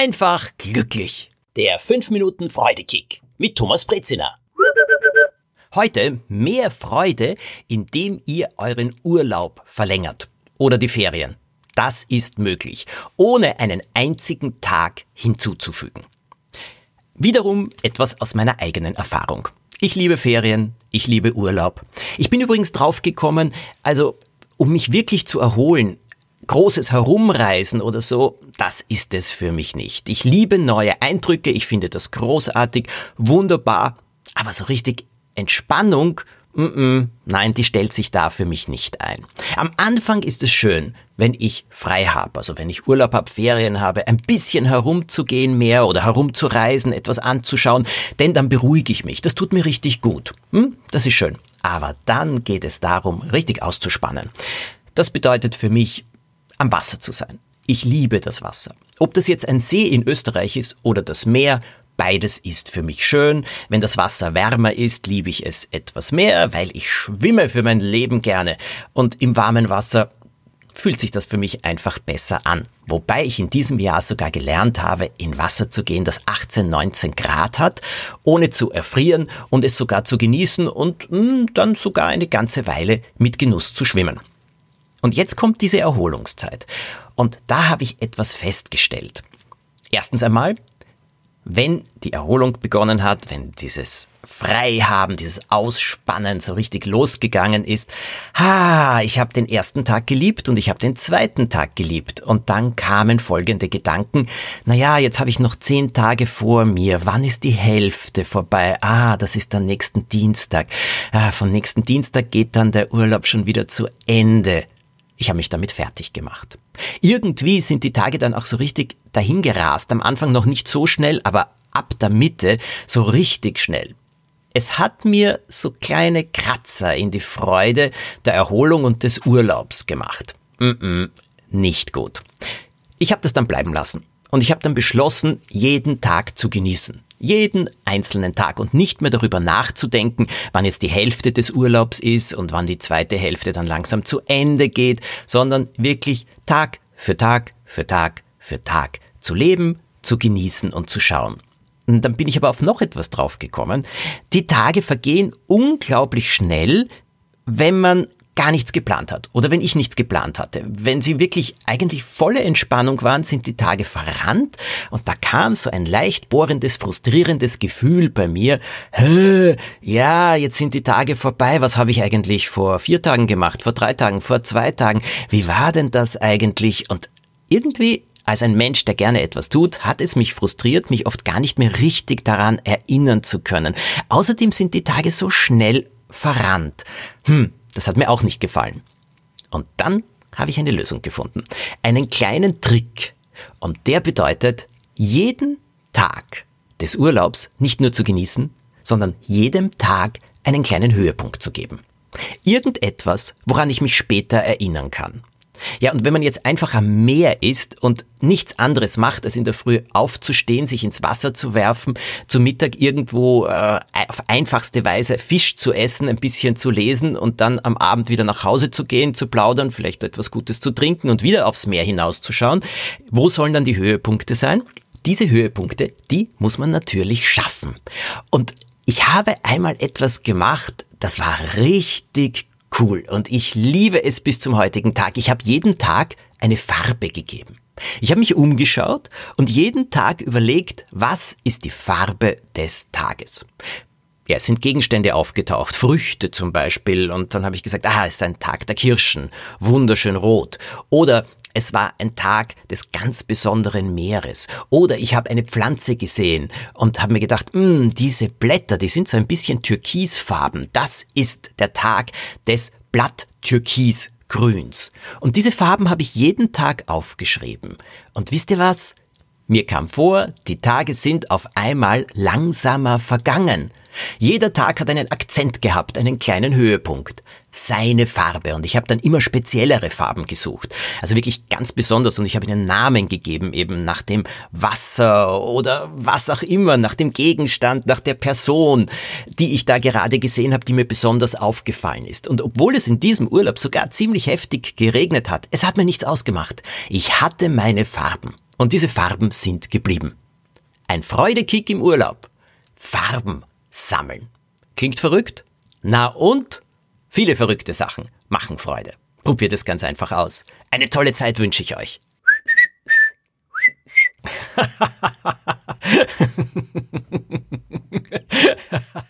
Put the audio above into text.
einfach glücklich. Der 5 Minuten Freudekick mit Thomas Brezina. Heute mehr Freude, indem ihr euren Urlaub verlängert oder die Ferien. Das ist möglich, ohne einen einzigen Tag hinzuzufügen. Wiederum etwas aus meiner eigenen Erfahrung. Ich liebe Ferien, ich liebe Urlaub. Ich bin übrigens draufgekommen, also um mich wirklich zu erholen, großes Herumreisen oder so, das ist es für mich nicht. Ich liebe neue Eindrücke, ich finde das großartig, wunderbar, aber so richtig Entspannung, mm -mm, nein, die stellt sich da für mich nicht ein. Am Anfang ist es schön, wenn ich frei habe, also wenn ich Urlaub habe, Ferien habe, ein bisschen herumzugehen mehr oder herumzureisen, etwas anzuschauen, denn dann beruhige ich mich. Das tut mir richtig gut. Hm? Das ist schön. Aber dann geht es darum, richtig auszuspannen. Das bedeutet für mich am Wasser zu sein. Ich liebe das Wasser. Ob das jetzt ein See in Österreich ist oder das Meer, beides ist für mich schön. Wenn das Wasser wärmer ist, liebe ich es etwas mehr, weil ich schwimme für mein Leben gerne. Und im warmen Wasser fühlt sich das für mich einfach besser an. Wobei ich in diesem Jahr sogar gelernt habe, in Wasser zu gehen, das 18, 19 Grad hat, ohne zu erfrieren und es sogar zu genießen und mh, hm, dann sogar eine ganze Weile mit Genuss zu schwimmen. Und jetzt kommt diese Erholungszeit. Und da habe ich etwas festgestellt. Erstens einmal, wenn die Erholung begonnen hat, wenn dieses Freihaben, dieses Ausspannen so richtig losgegangen ist, ha, ich habe den ersten Tag geliebt und ich habe den zweiten Tag geliebt. Und dann kamen folgende Gedanken, naja, jetzt habe ich noch zehn Tage vor mir, wann ist die Hälfte vorbei? Ah, das ist dann nächsten Dienstag. Ah, von nächsten Dienstag geht dann der Urlaub schon wieder zu Ende. Ich habe mich damit fertig gemacht. Irgendwie sind die Tage dann auch so richtig dahingerast. Am Anfang noch nicht so schnell, aber ab der Mitte so richtig schnell. Es hat mir so kleine Kratzer in die Freude der Erholung und des Urlaubs gemacht. Mm -mm, nicht gut. Ich habe das dann bleiben lassen und ich habe dann beschlossen, jeden Tag zu genießen jeden einzelnen Tag und nicht mehr darüber nachzudenken, wann jetzt die Hälfte des Urlaubs ist und wann die zweite Hälfte dann langsam zu Ende geht, sondern wirklich Tag für Tag für Tag für Tag zu leben, zu genießen und zu schauen. Und dann bin ich aber auf noch etwas draufgekommen. Die Tage vergehen unglaublich schnell, wenn man gar nichts geplant hat oder wenn ich nichts geplant hatte. Wenn sie wirklich eigentlich volle Entspannung waren, sind die Tage verrannt und da kam so ein leicht bohrendes, frustrierendes Gefühl bei mir. Ja, jetzt sind die Tage vorbei. Was habe ich eigentlich vor vier Tagen gemacht, vor drei Tagen, vor zwei Tagen? Wie war denn das eigentlich? Und irgendwie als ein Mensch, der gerne etwas tut, hat es mich frustriert, mich oft gar nicht mehr richtig daran erinnern zu können. Außerdem sind die Tage so schnell verrannt. Hm, das hat mir auch nicht gefallen. Und dann habe ich eine Lösung gefunden. Einen kleinen Trick. Und der bedeutet, jeden Tag des Urlaubs nicht nur zu genießen, sondern jedem Tag einen kleinen Höhepunkt zu geben. Irgendetwas, woran ich mich später erinnern kann. Ja, und wenn man jetzt einfach am Meer ist und nichts anderes macht, als in der Früh aufzustehen, sich ins Wasser zu werfen, zu Mittag irgendwo äh, auf einfachste Weise Fisch zu essen, ein bisschen zu lesen und dann am Abend wieder nach Hause zu gehen, zu plaudern, vielleicht etwas Gutes zu trinken und wieder aufs Meer hinauszuschauen, wo sollen dann die Höhepunkte sein? Diese Höhepunkte, die muss man natürlich schaffen. Und ich habe einmal etwas gemacht, das war richtig cool und ich liebe es bis zum heutigen Tag. Ich habe jeden Tag eine Farbe gegeben. Ich habe mich umgeschaut und jeden Tag überlegt, was ist die Farbe des Tages. Ja, es sind Gegenstände aufgetaucht, Früchte zum Beispiel, und dann habe ich gesagt, ah, es ist ein Tag der Kirschen, wunderschön rot. Oder es war ein Tag des ganz besonderen Meeres. Oder ich habe eine Pflanze gesehen und habe mir gedacht, hm, diese Blätter, die sind so ein bisschen türkisfarben. Das ist der Tag des Blatttürkisgrüns. Und diese Farben habe ich jeden Tag aufgeschrieben. Und wisst ihr was? Mir kam vor, die Tage sind auf einmal langsamer vergangen. Jeder Tag hat einen Akzent gehabt, einen kleinen Höhepunkt. Seine Farbe. Und ich habe dann immer speziellere Farben gesucht. Also wirklich ganz besonders. Und ich habe ihnen Namen gegeben, eben nach dem Wasser oder was auch immer, nach dem Gegenstand, nach der Person, die ich da gerade gesehen habe, die mir besonders aufgefallen ist. Und obwohl es in diesem Urlaub sogar ziemlich heftig geregnet hat, es hat mir nichts ausgemacht. Ich hatte meine Farben. Und diese Farben sind geblieben. Ein Freudekick im Urlaub. Farben sammeln. Klingt verrückt? Na und? Viele verrückte Sachen machen Freude. Probiert es ganz einfach aus. Eine tolle Zeit wünsche ich euch.